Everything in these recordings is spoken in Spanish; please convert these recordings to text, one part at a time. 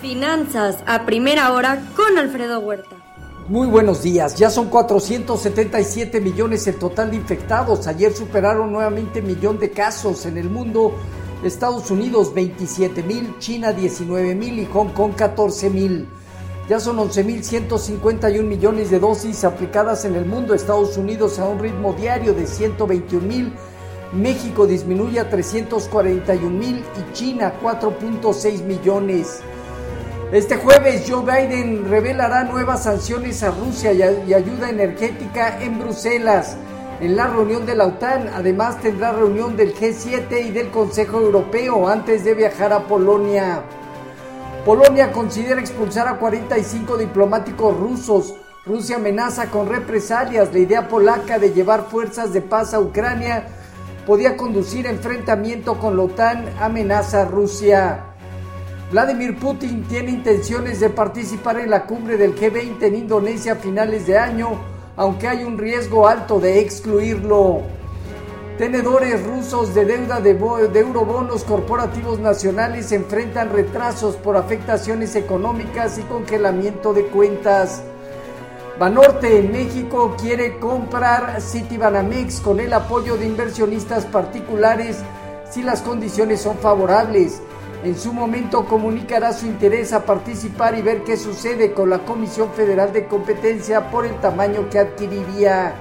Finanzas a primera hora con Alfredo Huerta. Muy buenos días, ya son 477 millones el total de infectados. Ayer superaron nuevamente millón de casos en el mundo. Estados Unidos 27 mil, China 19 mil y Hong Kong 14 mil. Ya son 11.151 millones de dosis aplicadas en el mundo. Estados Unidos a un ritmo diario de 121 mil. México disminuye a 341 mil y China 4.6 millones. Este jueves Joe Biden revelará nuevas sanciones a Rusia y, ayuda energética en Bruselas. En la reunión de la OTAN, además tendrá reunión del G7 y del Consejo Europeo antes de viajar a Polonia. Polonia considera expulsar a 45 diplomáticos rusos. Rusia amenaza con represalias. La idea polaca de llevar fuerzas de paz a Ucrania podía conducir a enfrentamiento con la OTAN, amenaza a Rusia. Vladimir Putin tiene intenciones de participar en la cumbre del G20 en Indonesia a finales de año, aunque hay un riesgo alto de excluirlo. Tenedores rusos de deuda de, eurobonos corporativos nacionales enfrentan retrasos por afectaciones económicas y congelamiento de cuentas. Banorte en México quiere comprar Citibanamex con el apoyo de inversionistas particulares si las condiciones son favorables. En su momento comunicará su interés a participar y ver qué sucede con la Comisión Federal de Competencia por el tamaño que adquiriría.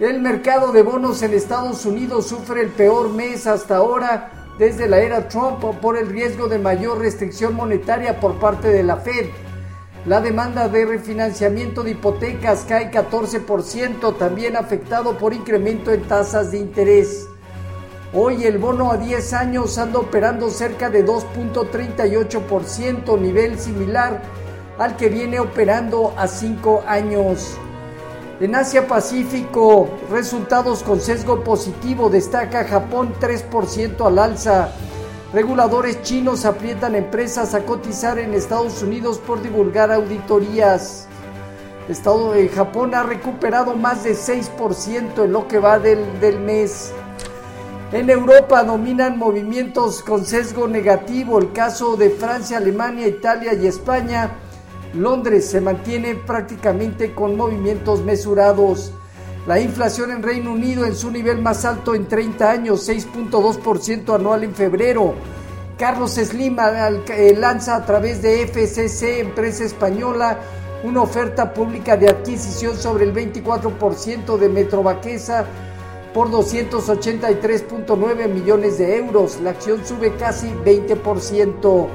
El mercado de bonos en Estados Unidos sufre el peor mes hasta ahora desde la era Trump por el riesgo de mayor restricción monetaria por parte de la Fed. La demanda de refinanciamiento de hipotecas cae 14%, también afectado por incremento en tasas de interés. Hoy el bono a 10 años anda operando cerca de 2.38%, nivel similar al que viene operando a 5 años. En Asia Pacífico, resultados con sesgo positivo, destaca Japón 3% al alza. Reguladores chinos aprietan empresas a cotizar en Estados Unidos por divulgar auditorías. Estado de Japón ha recuperado más de 6% en lo que va del, del mes. En Europa dominan movimientos con sesgo negativo, el caso de Francia, Alemania, Italia y España. Londres se mantiene prácticamente con movimientos mesurados. La inflación en Reino Unido en su nivel más alto en 30 años, 6.2% anual en febrero. Carlos Slim eh, lanza a través de FCC, empresa española, una oferta pública de adquisición sobre el 24% de Metrovaquesa por 283.9 millones de euros. La acción sube casi 20%.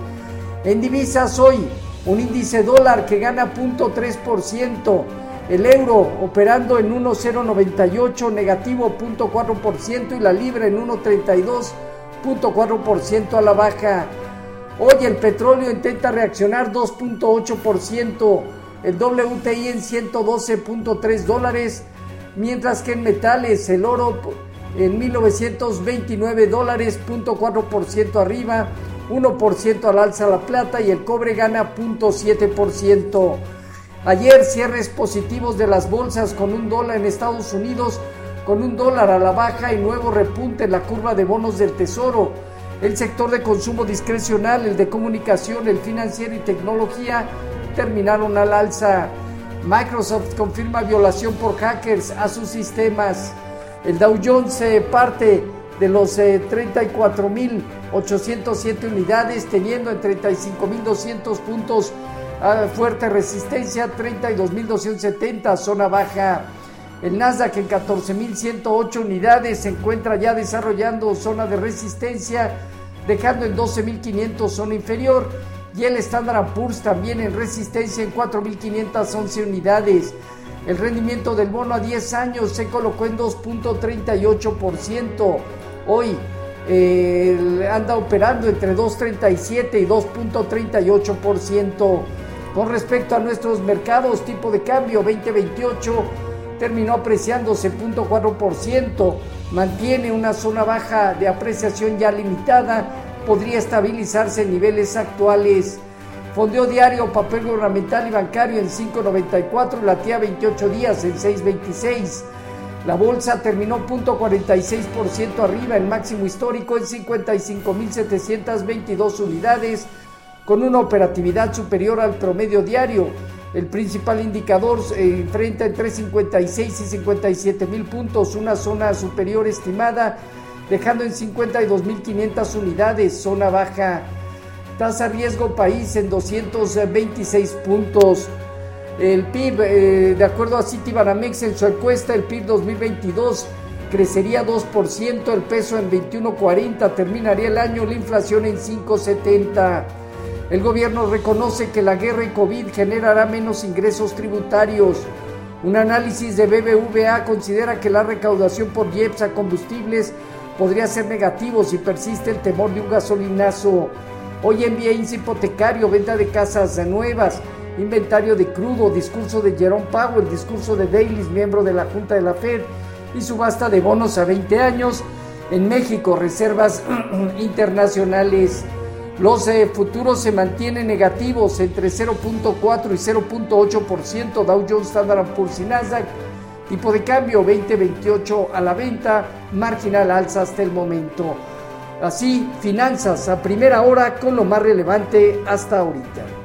En divisas hoy, un índice dólar que gana 0.3%. El euro operando en 1.098 negativo 0.4% y la libra en 1.32.4% a la baja. Hoy el petróleo intenta reaccionar 2.8%, el WTI en 112.3 dólares mientras que en metales el oro en 1929 dólares, 0.4% arriba, 1% al alza la plata y el cobre gana 0.7%. Ayer cierres positivos de las bolsas con un dólar en Estados Unidos, con un dólar a la baja y nuevo repunte en la curva de bonos del tesoro. El sector de consumo discrecional, el de comunicación, el financiero y tecnología terminaron al alza. Microsoft confirma violación por hackers a sus sistemas. El Dow Jones se parte de los 34.807 eh, unidades, teniendo en 35.200 puntos ah, fuerte resistencia, 32.270 zona baja. El Nasdaq en 14.108 unidades se encuentra ya desarrollando zona de resistencia, dejando en 12.500 zona inferior y el Standard Poor's también en resistencia en 4.511 unidades. El rendimiento del bono a 10 años se colocó en 2.38%. Hoy anda operando entre 2.37 y 2.38%. Con respecto a nuestros mercados, tipo de cambio 2028 terminó apreciándose 0.4%, mantiene una zona baja de apreciación ya limitada podría estabilizarse en niveles actuales. Fondeo diario, papel gubernamental y bancario en 5.94, latía 28 días en 6.26. La bolsa terminó 0.46% arriba, el máximo histórico en 55.722 unidades, con una operatividad superior al promedio diario. El principal indicador enfrenta entre 56 y 57 mil puntos, una zona superior estimada, dejando en 52.500 unidades, zona baja. Tasa riesgo país en 226 puntos. El PIB, eh, de acuerdo a Citibanamex en su encuesta, el PIB 2022 crecería 2%, el peso en 21.40, terminaría el año la inflación en 5.70. El gobierno reconoce que la guerra y COVID generará menos ingresos tributarios. Un análisis de BBVA considera que la recaudación por IEPS a combustibles podría ser negativo si persiste el temor de un gasolinazo. Hoy en día hipotecario, venta de casas nuevas, inventario de crudo, discurso de Jerome Powell, discurso de Davis, miembro de la Junta de la Fed, y subasta de bonos a 20 años. En México, reservas internacionales. Los eh, futuros se mantienen negativos entre 0.4 y 0.8%. Dow Jones, Standard Poor's y Nasdaq. Tipo de cambio 2028 a la venta, marginal alza hasta el momento. Así, finanzas a primera hora con lo más relevante hasta ahorita.